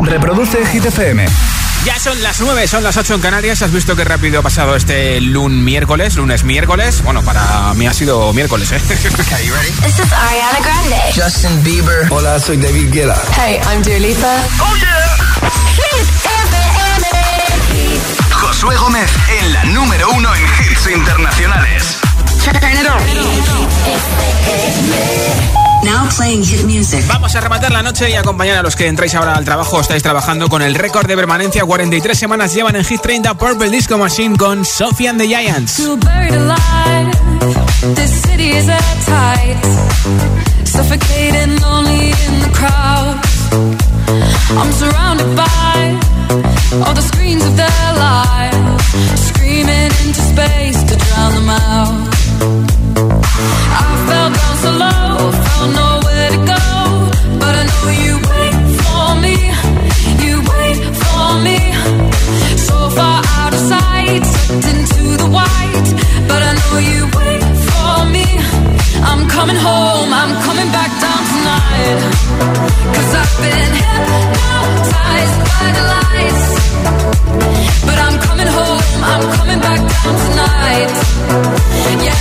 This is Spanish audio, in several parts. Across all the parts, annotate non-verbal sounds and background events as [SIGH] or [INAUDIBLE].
Reproduce Hit FM. Ya son las 9, son las 8 en Canarias. ¿Has visto qué rápido ha pasado este lun miércoles? Lunes miércoles. Bueno, para mí ha sido miércoles, ¿eh? [LAUGHS] This is Ariana Grande. Justin Bieber. Hola, soy David Guetta. Hey, I'm Dua Lipa. Oh yeah. Hit FM. Josué Gómez en la número uno en hits internacionales. Now playing hit music. Vamos a rematar la noche y acompañar a los que entráis ahora al trabajo. Estáis trabajando con el récord de permanencia. 43 semanas llevan en Hit 30 Purple Disco Machine con Sophie and the Giants. I'm surrounded by all the screens of their lives, screaming into space to drown them out. I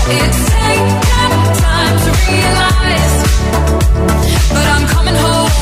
it's taken time to realize.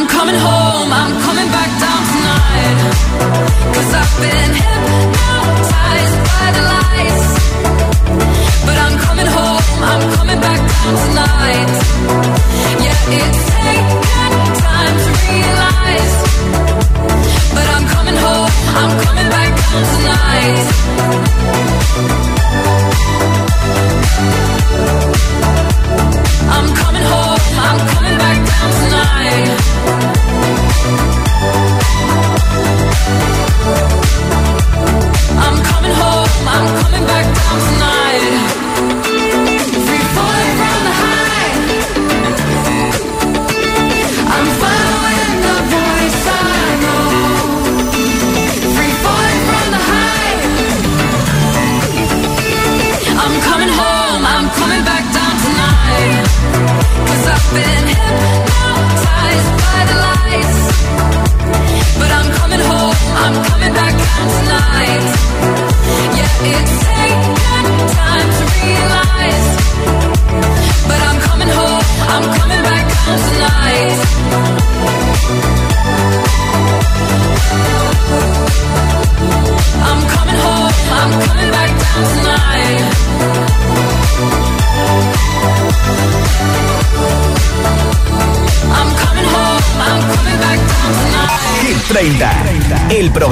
I'm coming home, I'm coming back down tonight. Cause I've been hypnotized by the lights. But I'm coming home, I'm coming back down tonight. Yeah, it's taken time to realize. But I'm coming home, I'm coming back down tonight.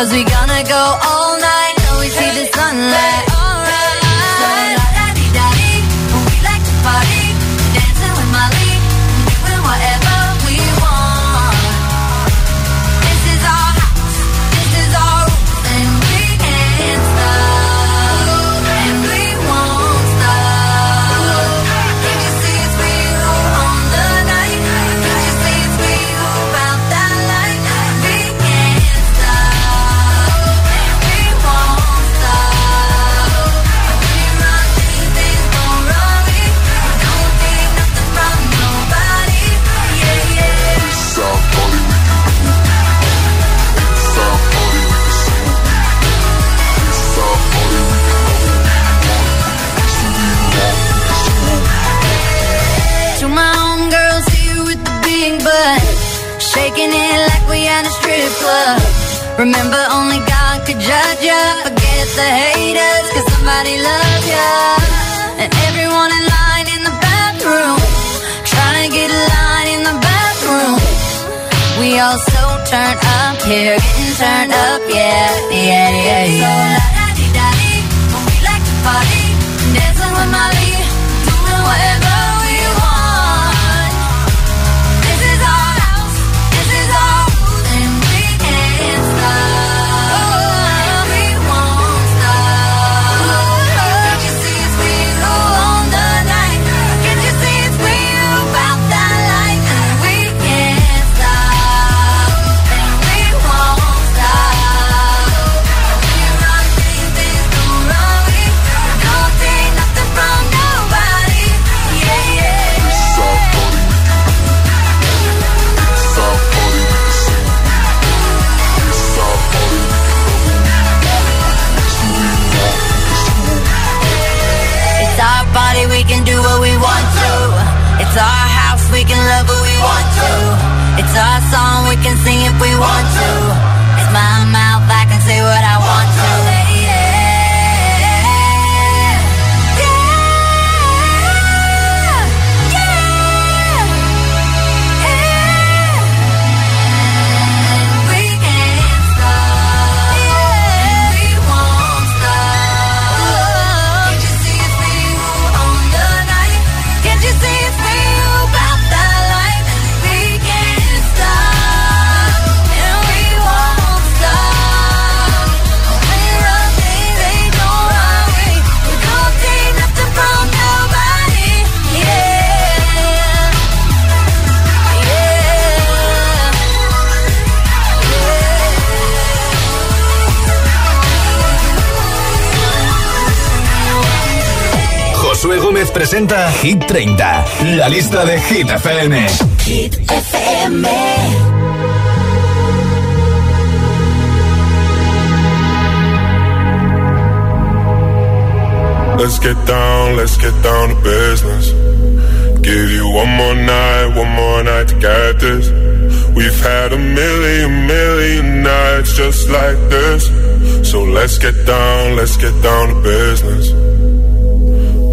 Cause we gonna Remember, only God could judge ya. Forget the haters, cause somebody loves ya. And everyone in line in the bathroom, trying to get a line in the bathroom. We all so turned up here, getting turned up, yeah, yeah, yeah, yeah. So la da di da di, when we like to party, dancing with Molly, Presenta Hit 30, la lista de Hit FM. Hit FM. Let's get down, let's get down to business. Give you one more night, one more night to get this. We've had a million, million nights just like this. So let's get down, let's get down to business.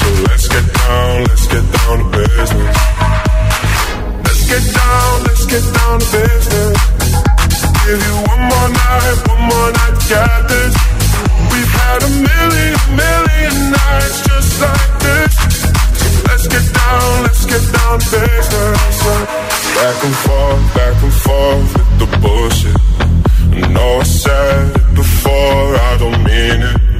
So let's get down, let's get down to business. Let's get down, let's get down to business. Give you one more night, one more night to this. We've had a million, million nights just like this. Let's get down, let's get down to business. Back and forth, back and forth with the bullshit. I know I said before, I don't mean it.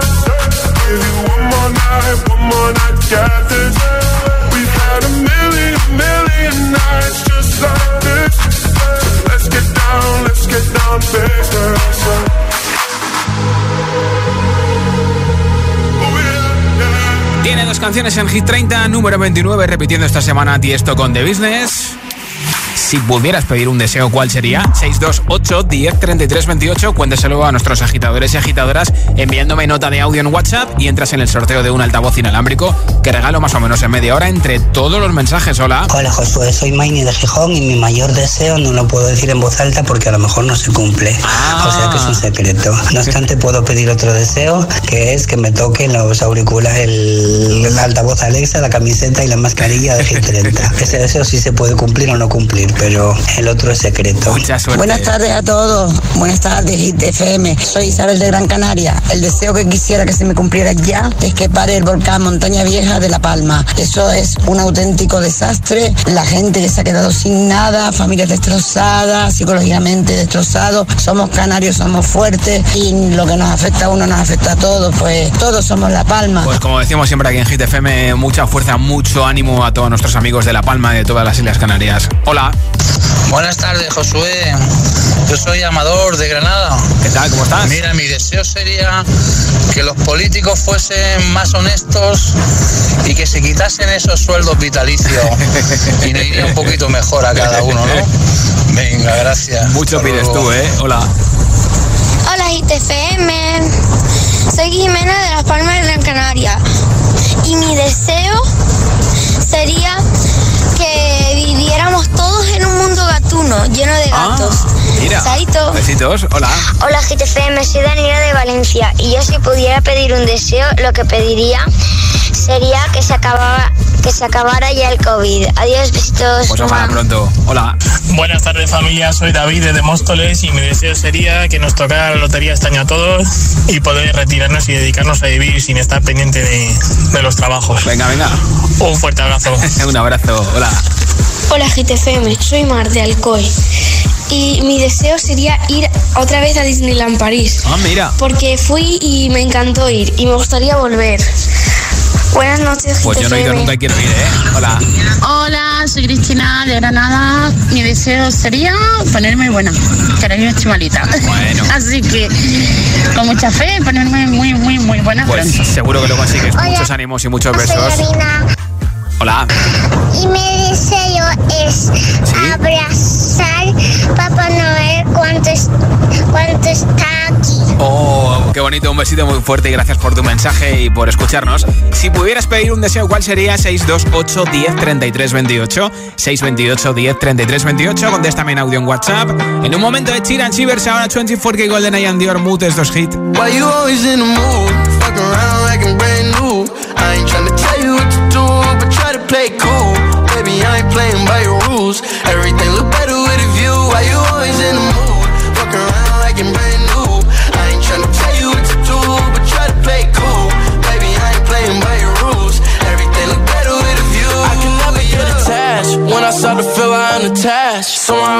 We've had a million, nights just like this. Tiene dos canciones en Hit 30, número 29, repitiendo esta semana Tiesto con The Business. Si pudieras pedir un deseo, ¿cuál sería? 628 10 33 28. Cuénteselo a nuestros agitadores y agitadoras enviándome nota de audio en WhatsApp y entras en el sorteo de un altavoz inalámbrico que regalo más o menos en media hora entre todos los mensajes. Hola. Hola Josué, soy Maini de Gijón y mi mayor deseo no lo puedo decir en voz alta porque a lo mejor no se cumple. O sea que es un secreto. No obstante, puedo pedir otro deseo que es que me toquen los auriculares, el, el altavoz Alexa, la camiseta y la mascarilla de G30. Ese deseo sí se puede cumplir o no cumplir, pero el otro es secreto. Mucha suerte. Buenas tardes a todos. Buenas tardes, Hit FM. Soy Isabel de Gran Canaria. El deseo que quisiera que se me cumpliera ya es que pare el volcán Montaña Vieja de La Palma. Eso es un auténtico desastre. La gente que se ha quedado sin nada, familias destrozadas, psicológicamente destrozados. Somos canarios, somos fuertes y lo que nos afecta a uno nos afecta a todos. Pues todos somos La Palma. Pues como decimos siempre aquí en Hit FM, mucha fuerza, mucho ánimo a todos nuestros amigos de La Palma y de todas las Islas Canarias. Hola, Buenas tardes, Josué. Yo soy Amador de Granada. ¿qué tal? ¿Cómo estás? Mira, mi deseo sería que los políticos fuesen más honestos y que se quitasen esos sueldos vitalicios [LAUGHS] y nos iría un poquito mejor a cada uno, ¿no? Venga, gracias. Mucho Hasta pides luego. tú, ¿eh? Hola. Hola ITFM, soy Jimena de Las Palmas de Gran Canaria y mi deseo sería todos en un mundo gatuno lleno de gatos. Ah, mira. Chaito. Besitos, hola. Hola GTFM, soy Daniela de Valencia y yo si pudiera pedir un deseo, lo que pediría sería que se acabara, que se acabara ya el COVID. Adiós, besitos. Pues ojalá pronto. Hola. Buenas tardes familia, soy David de Móstoles y mi deseo sería que nos tocara la lotería este año a todos y poder retirarnos y dedicarnos a vivir sin estar pendiente de, de los trabajos. Venga, venga. Un fuerte abrazo. [LAUGHS] Un abrazo. Hola. Hola GTFM, soy Mar de Alcoy y mi deseo sería ir otra vez a Disneyland París. Ah, mira. Porque fui y me encantó ir y me gustaría volver. Buenas noches, Pues yo no he ido GTFM. nunca y quiero ir, ¿eh? Hola. Hola, soy Cristina de Granada. Mi deseo sería ponerme buena, que ahora mismo estoy malita. Bueno. [LAUGHS] Así que con mucha fe, ponerme muy, muy, muy buena Pues pronto. seguro que lo consigues. Hola. Muchos ánimos y muchos besos. Hola. y mi deseo es abrazar Papá Noel cuando, es- cuando está aquí. Oh, qué bonito, un besito muy fuerte y gracias por tu mensaje y por escucharnos. Si pudieras pedir un deseo, ¿cuál sería? 628 10 33 28. 628 10 33 28. Contéstame en audio en WhatsApp. En un momento de Chiran Shivers, ahora 24K Golden Eye and Dior Mood, estos hit. Why you always in the mood? Fuck around like I'm brand new.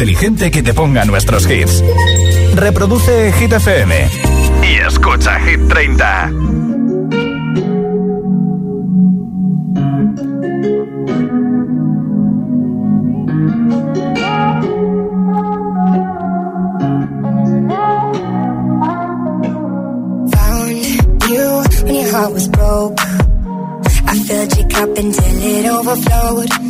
inteligente que te ponga nuestros hits. Reproduce Hit FM y escucha Hit 30. heart was broke. I filled your cup until it overflowed.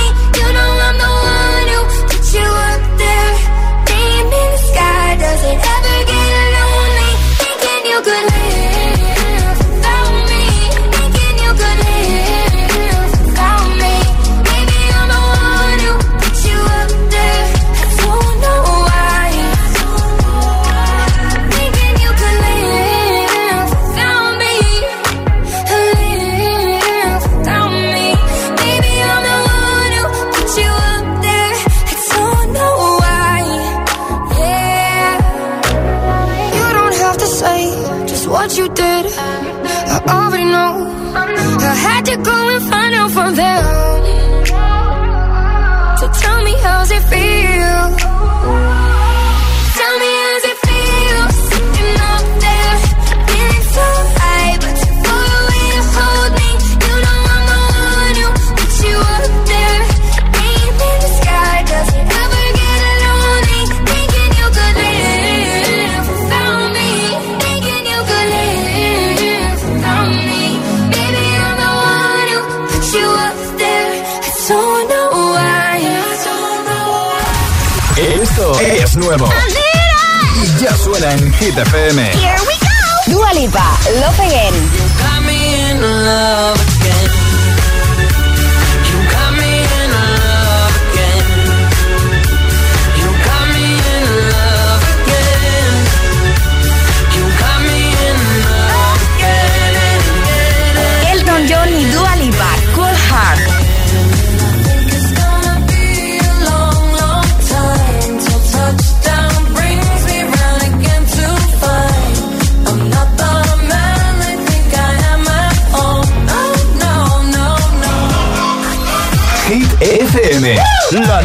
谁 Suena en Hit FM. Here we go. Dua Lipa, Love Again. got me in love again.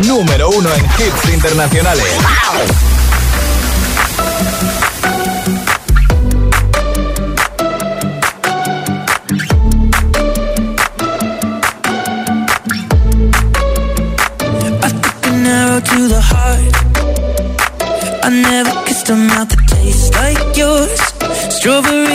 Número uno en hits internacionales. I took an arrow to the heart. I never kissed a mouth that tastes like yours. Strawberries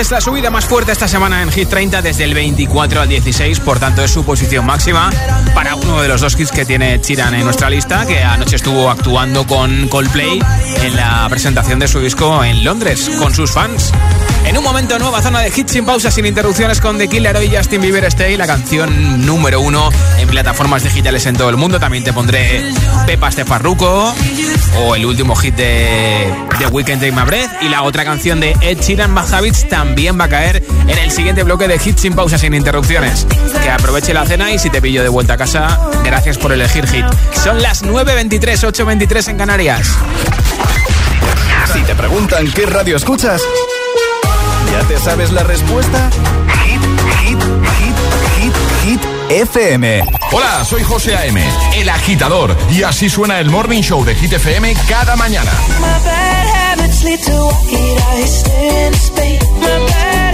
es la subida más fuerte esta semana en Hit 30 desde el 24 al 16, por tanto es su posición máxima para uno de los dos hits que tiene Sheeran en nuestra lista, que anoche estuvo actuando con Coldplay en la presentación de su disco en Londres con sus fans. En un momento, nueva zona de hits sin pausas, sin interrupciones con The Killer y Justin Bieber Stay, la canción número uno en plataformas digitales en todo el mundo. También te pondré Pepas de Farruko o el último hit de The Weeknd Take My Breath y la otra canción de Ed Sheeran Bad Habits también va a caer en el siguiente bloque de hits sin pausas, sin interrupciones. Que aproveche la cena y si te pillo de vuelta a casa, gracias por elegir hit. Son las 9.23, 8.23 en Canarias. Si te preguntan qué radio escuchas, ¿ya te sabes la respuesta? Hit, hit, hit, hit, hit, FM. Hola, soy José A.M., el agitador, y así suena el Morning Show de Hit FM cada mañana. habits lead to why I stay in space. My bad.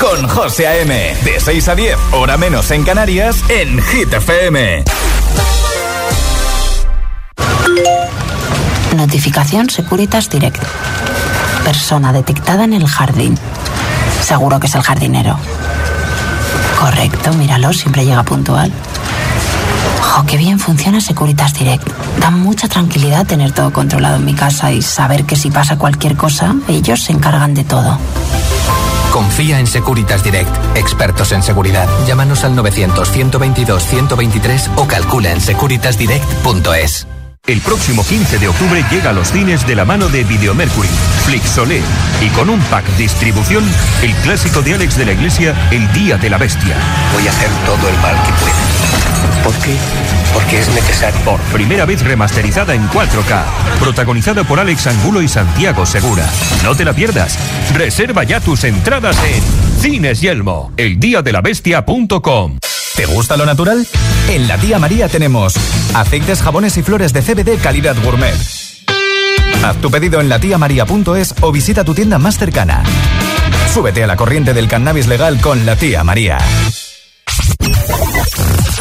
Con José A.M. De 6 a 10, hora menos en Canarias, en Hit FM. Notificación Securitas Direct. Persona detectada en el jardín. Seguro que es el jardinero. Correcto, míralo, siempre llega puntual. Jo, qué bien funciona Securitas Direct. Da mucha tranquilidad tener todo controlado en mi casa y saber que si pasa cualquier cosa, ellos se encargan de todo. Confía en Securitas Direct, expertos en seguridad. Llámanos al 900-122-123 o calcula en securitasdirect.es. El próximo 15 de octubre llega a los cines de la mano de Videomercury, Flixolé y con un pack distribución, el clásico de Alex de la Iglesia, El Día de la Bestia. Voy a hacer todo el mal que pueda. ¿Por qué? Porque es necesario. Por primera vez remasterizada en 4K, protagonizada por Alex Angulo y Santiago Segura. No te la pierdas. Reserva ya tus entradas en Cines Yelmo, eldiadelabestia.com. ¿Te gusta lo natural? En la tía María tenemos aceites, jabones y flores de CBD calidad gourmet. Haz tu pedido en latiamaria.es o visita tu tienda más cercana. Súbete a la corriente del cannabis legal con la tía María.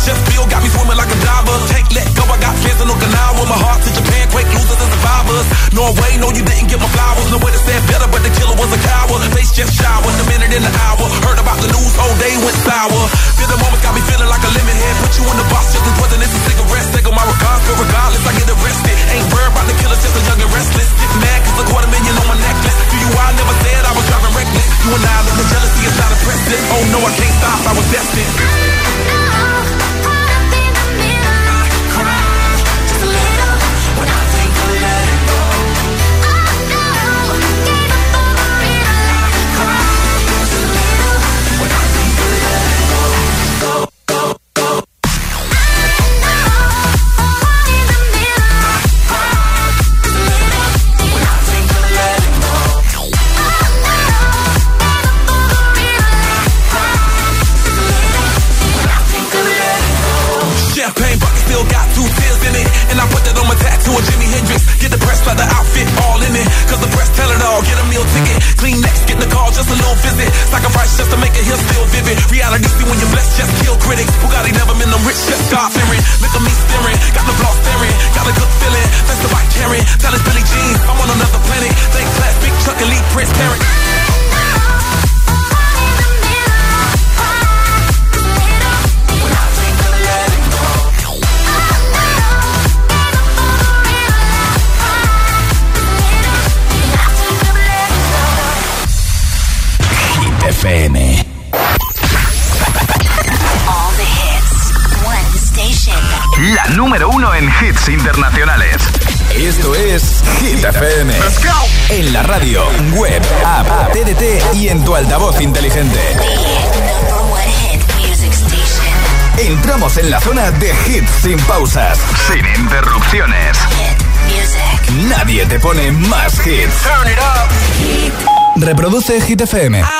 Chef Bill got me swimming like a diver. Take let go, I got fans in Okinawa. My heart to Japan, quake losers and survivors. Norway, no, you didn't get my flowers. No way to say better, but the killer was a coward. Face just showered, the minute in the hour. Heard about the news, whole day went sour. Feel the moment got me feeling like a lemon head. Put you in the box just as poison as a cigarette. Take on my regards, but regardless, I get arrested. Ain't worried about the killer, just a young and restless. Get mad cause a quarter million on my necklace. Do you, I never said I was driving reckless. You and I, the jealousy is not impressive. Oh no, I can't stop, I was destined. Hit FM.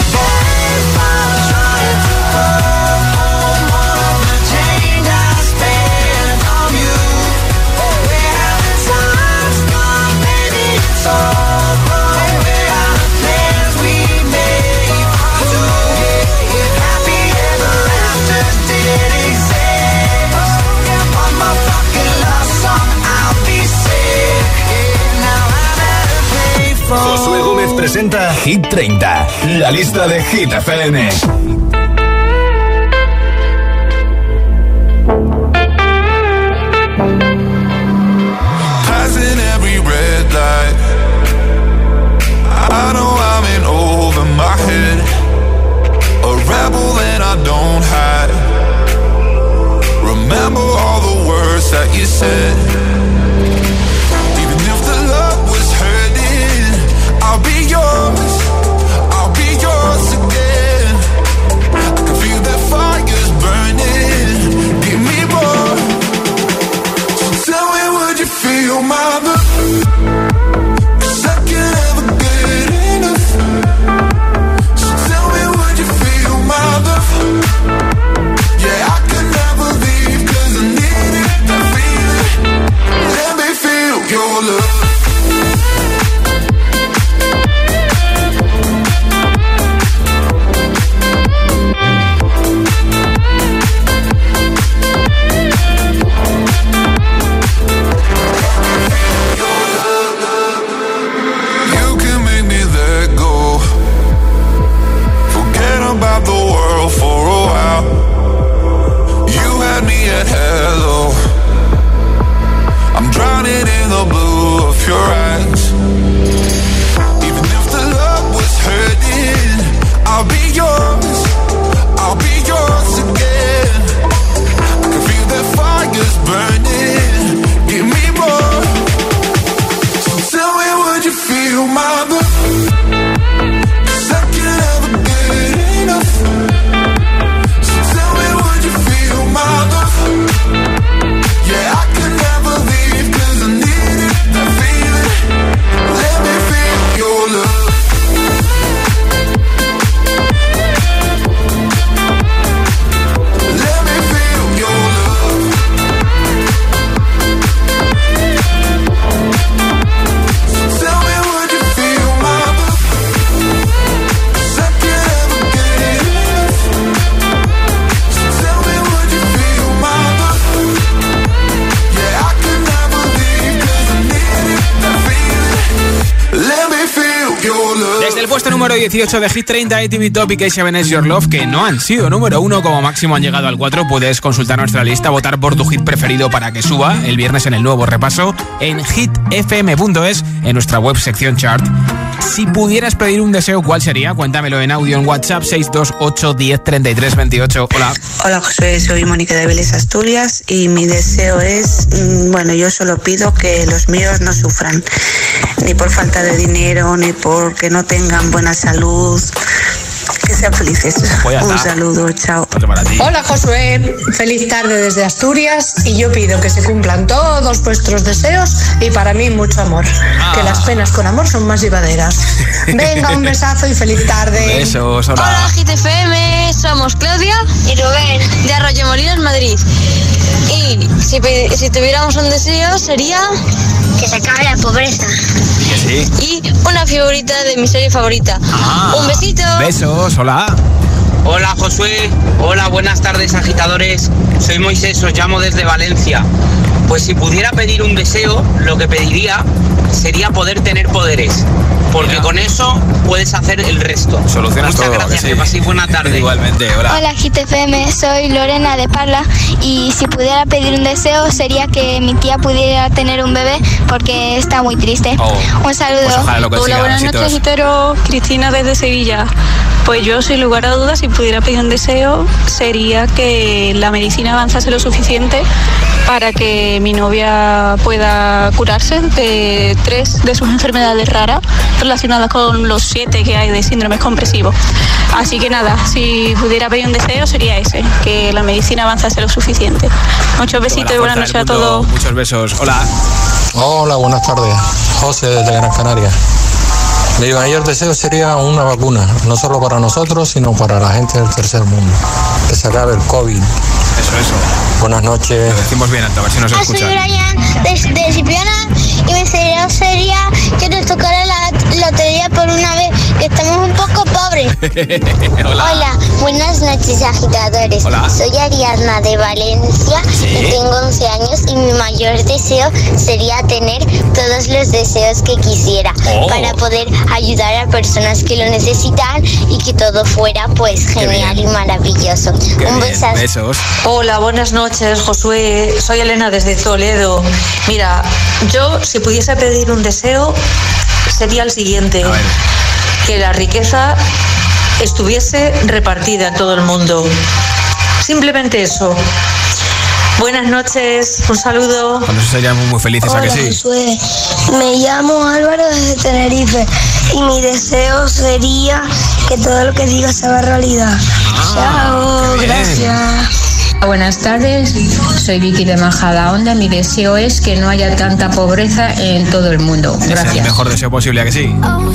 Presenta Hit 30, la lista de Hit FM. Passing every red light. I know I'm in over my head. A rebel and I don't hide. Remember all the words that you said. El puesto número 18 de Hit 30, ATV Topic y Seven is Your Love, que no han sido número uno, como máximo han llegado al 4, puedes consultar nuestra lista, votar por tu hit preferido para que suba el viernes en el nuevo repaso en hitfm.es, en nuestra web sección chart. Si pudieras pedir un deseo, ¿cuál sería? Cuéntamelo en audio en WhatsApp 628 10 33 28. Hola. Hola Josué, soy Mónica de Vélez Asturias y mi deseo es, mm, bueno, yo solo pido que los míos no sufran, ni por falta de dinero, ni porque no tengan buena salud, que sean felices. Pues Un saludo, chao. Hola Josué, feliz tarde desde Asturias y yo pido que se cumplan todos vuestros deseos y para mí mucho amor, Ah. que las penas con amor son más llevaderas. Venga, un besazo y feliz tarde. Besos, hola. Hola GTFM, somos Claudia y Rubén de Arroyo Molinos, Madrid. Y si, tuviéramos un deseo sería que se acabe la pobreza. Que sí. y una figurita de mi serie favorita. Ah. Un besito. Hola. Hola Josué, hola, buenas tardes agitadores. Soy Moisés, os llamo desde Valencia. Pues si pudiera pedir un deseo, lo que pediría sería poder tener poderes. Porque con eso puedes hacer el resto. Solucionas Muchas todo, gracias, que que, sí. paséis buena tarde. Igualmente, hola. Hola GTFM, soy Lorena de Parla y si pudiera pedir un deseo sería que mi tía pudiera tener un bebé porque está muy triste. Oh. Un saludo. Pues ojalá lo Hola, buenas noches, Hitero. Cristina desde Sevilla. Pues yo, sin lugar a dudas, si pudiera pedir un deseo, sería que la medicina avanzase lo suficiente para que mi novia pueda curarse de tres de sus enfermedades raras relacionadas con los siete que hay de síndromes compresivos. Así que nada, si pudiera pedir un deseo sería ese, que la medicina avanzase lo suficiente. Muchos besitos y buenas noches a todos. Muchos besos. Hola. Hola, buenas tardes. José desde Gran Canaria. Mi mayor deseo sería una vacuna, no solo para nosotros, sino para la gente del tercer mundo. Que se acabe el COVID. Eso, eso. Buenas noches. Lo decimos bien, alto, a ver si nos Ah, soy escuchan. Brian de, de Cipriana y mi deseo sería que nos tocara la lotería por una vez, que estamos un poco pobres. [LAUGHS] Hola. buenas noches agitadores. Hola. Soy Ariadna de Valencia y tengo 11 años y mi mayor deseo sería tener todos los deseos que quisiera Oh. para poder ayudar a personas que lo necesitan y que todo fuera pues genial y maravilloso. un besazo. Besos. Hola, buenas noches, Josué. Soy Elena desde Toledo. Mira, yo si pudiese pedir un deseo sería el siguiente. Que la riqueza estuviese repartida en todo el mundo. Simplemente eso. Buenas noches, un saludo. Eso seríamos muy felices, ¿a que sí? Josué. Me llamo Álvaro desde Tenerife y mi deseo sería que todo lo que diga se haga realidad. Chao, qué bien. gracias. Buenas tardes, soy Vicky de Majada Onda. Mi deseo es que no haya tanta pobreza en todo el mundo. Ese es el Gracias. mejor deseo posible, ¿a que sí? Oh,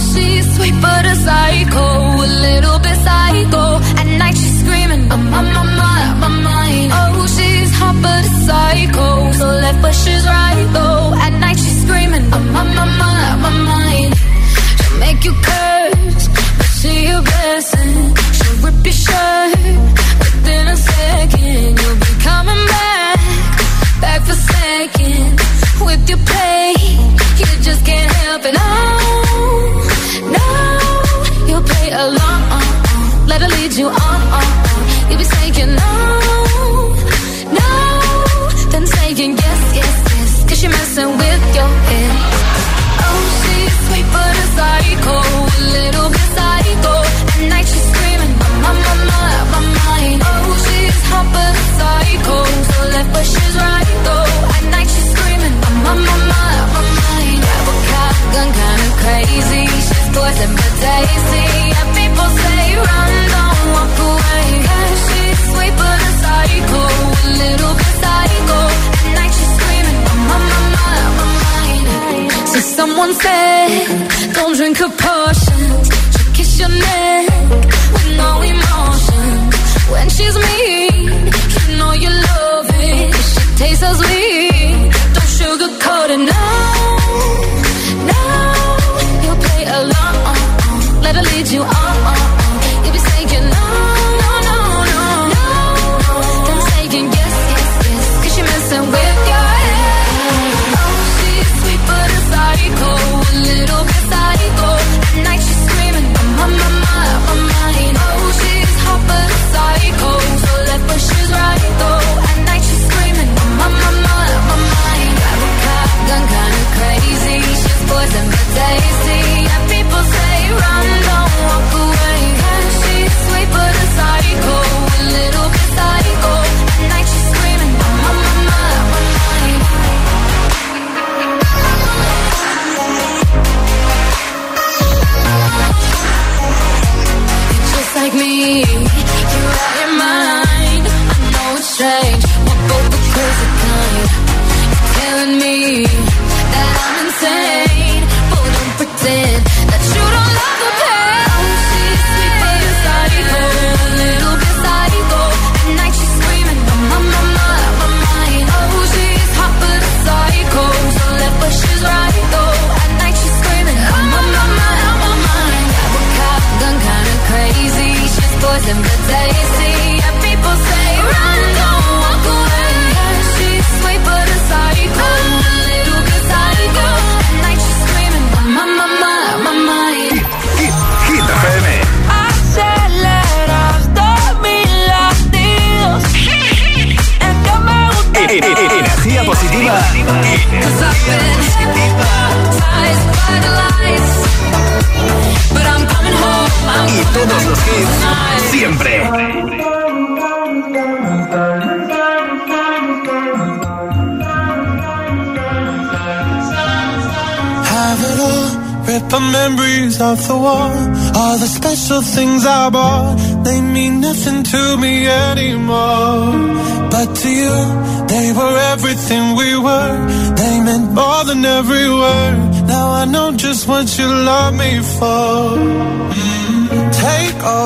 hot but a psycho, so left but she's right though. At night she's screaming, I'm on my mind, my mind. She'll make you curse, but she a blessing. She'll rip your shirt within a second. You'll be coming back, back for second. With your play, you just can't help it. Oh, no, you'll play along. Let her lead you on. You'll poison but tasty. And people say run, don't walk away. 'Cause she's sweet but a psycho, a little bit psycho. At night she's screaming, my, my, my, my mind. So someone said, don't drink her potions. She'll kiss your neck with no emotion. When she's mean, me.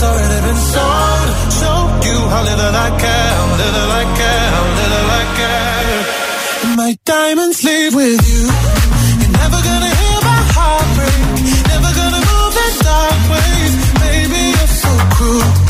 My already been sold. Show you how little I care, little I care, little I care. My diamonds leave with you. You're never gonna hear my heart break. Never gonna move in dark ways. Baby, you're so cruel.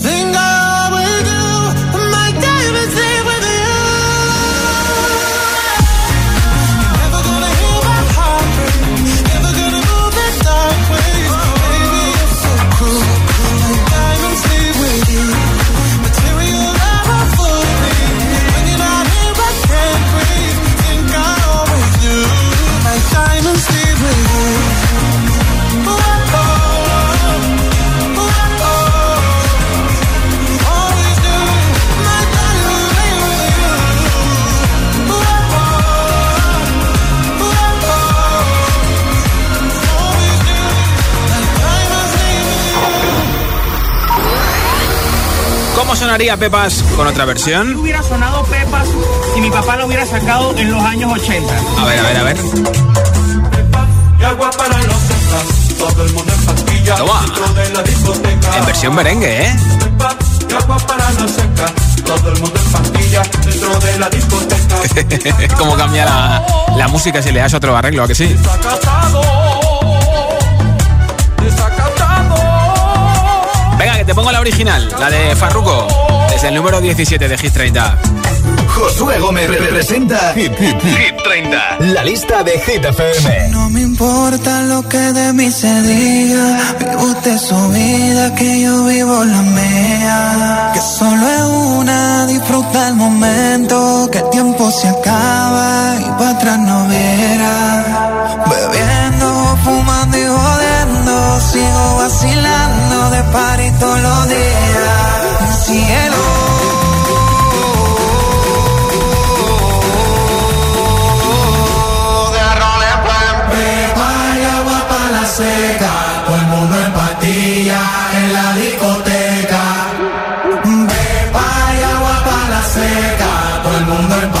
Sonaría Pepas con otra versión? hubiera sonado Pepas si mi papá lo hubiera sacado en los años 80. A ver, a ver, a ver. Toma. En versión merengue, ¿eh? ¿Cómo [LAUGHS] cambia la, la música si le das otro arreglo? ¿A que sí? Te pongo la original, la de Farruko, desde el número 17 de Hit 30. Josué Gómez representa Hit, Hit, Hit 30. La lista de Hit FM. No me importa lo que de mí se diga. Vive usted su vida, que yo vivo la mía. Que solo es una, disfruta el momento. Que el tiempo se acaba y para atrás no viera. Bebiendo, fumando y jodiendo. Sigo vacilando de party todos los días. Cielo. Seca, todo el mundo en patilla en la discoteca. Pepa y agua para la seca, todo el mundo en patilla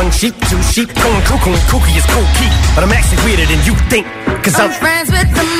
One sheep, two sheep, going cuckoo and kooky is cool key. But I'm actually weirder than you think. Cause I'm, I'm friends with the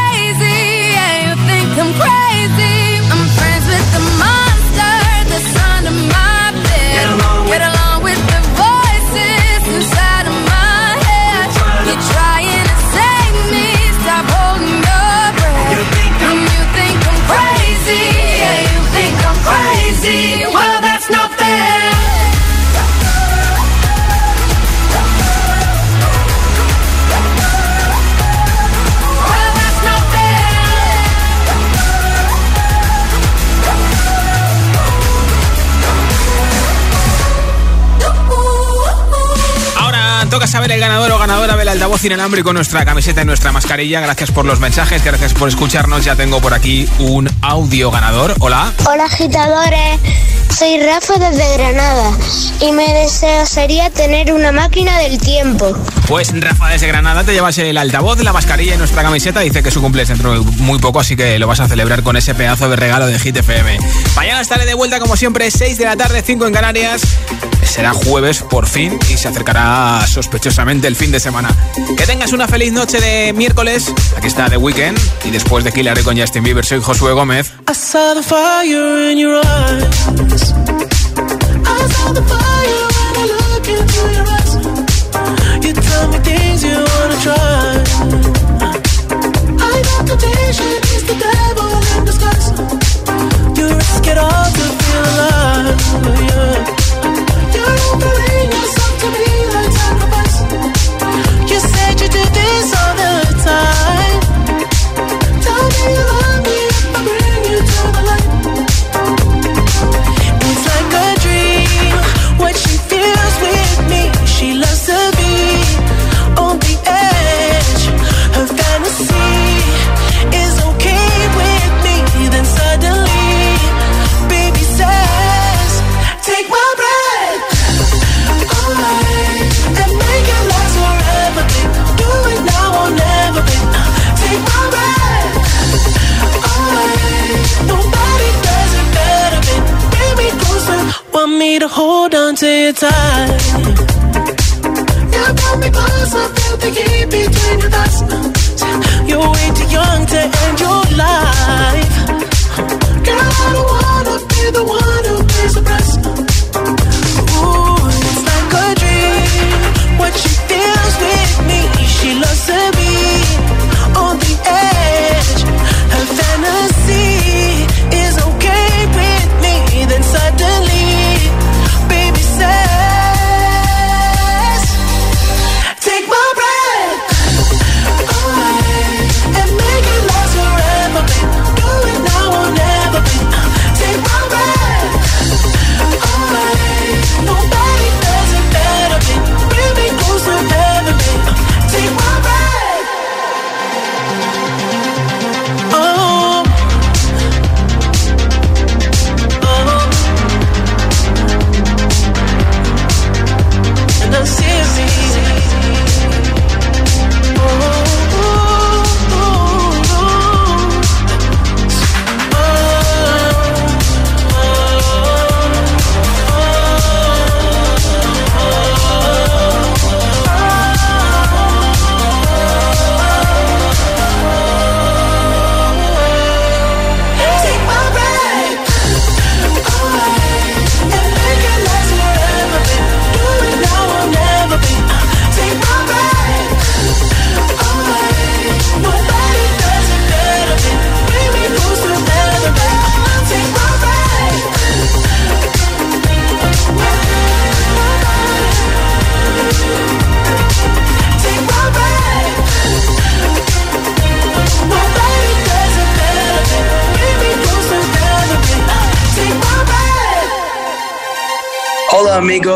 you try ver el ganador o ganadora del altavoz inalámbrico, nuestra camiseta y nuestra mascarilla. Gracias por los mensajes, gracias por escucharnos. Ya tengo por aquí un audio ganador. Hola. Hola agitadores, soy Rafa desde Granada y mi deseo sería tener una máquina del tiempo. Pues Rafa desde Granada te llevas el altavoz, la mascarilla y nuestra camiseta. Dice que su cumpleaños dentro de muy poco, así que lo vas a celebrar con ese pedazo de regalo de Hit FM. Mañana estaré de vuelta como siempre, 6 de la tarde, 5 en Canarias. Será jueves por fin y se acercará sospechosamente el fin de semana. Que tengas una feliz noche de miércoles. Aquí está The Weekend y después de Killary con Justin Bieber soy Josué Gómez. I the you tight. Yeah, brought me closer. Feel the heat between your thighs. You're way too young to end your life.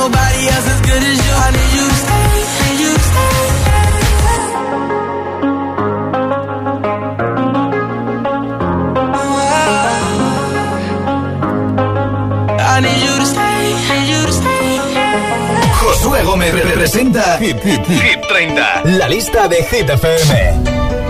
nobody else as Josué Gómez representa Hit, Hit, Hit. 30, la lista de Hit FM.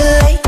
tươi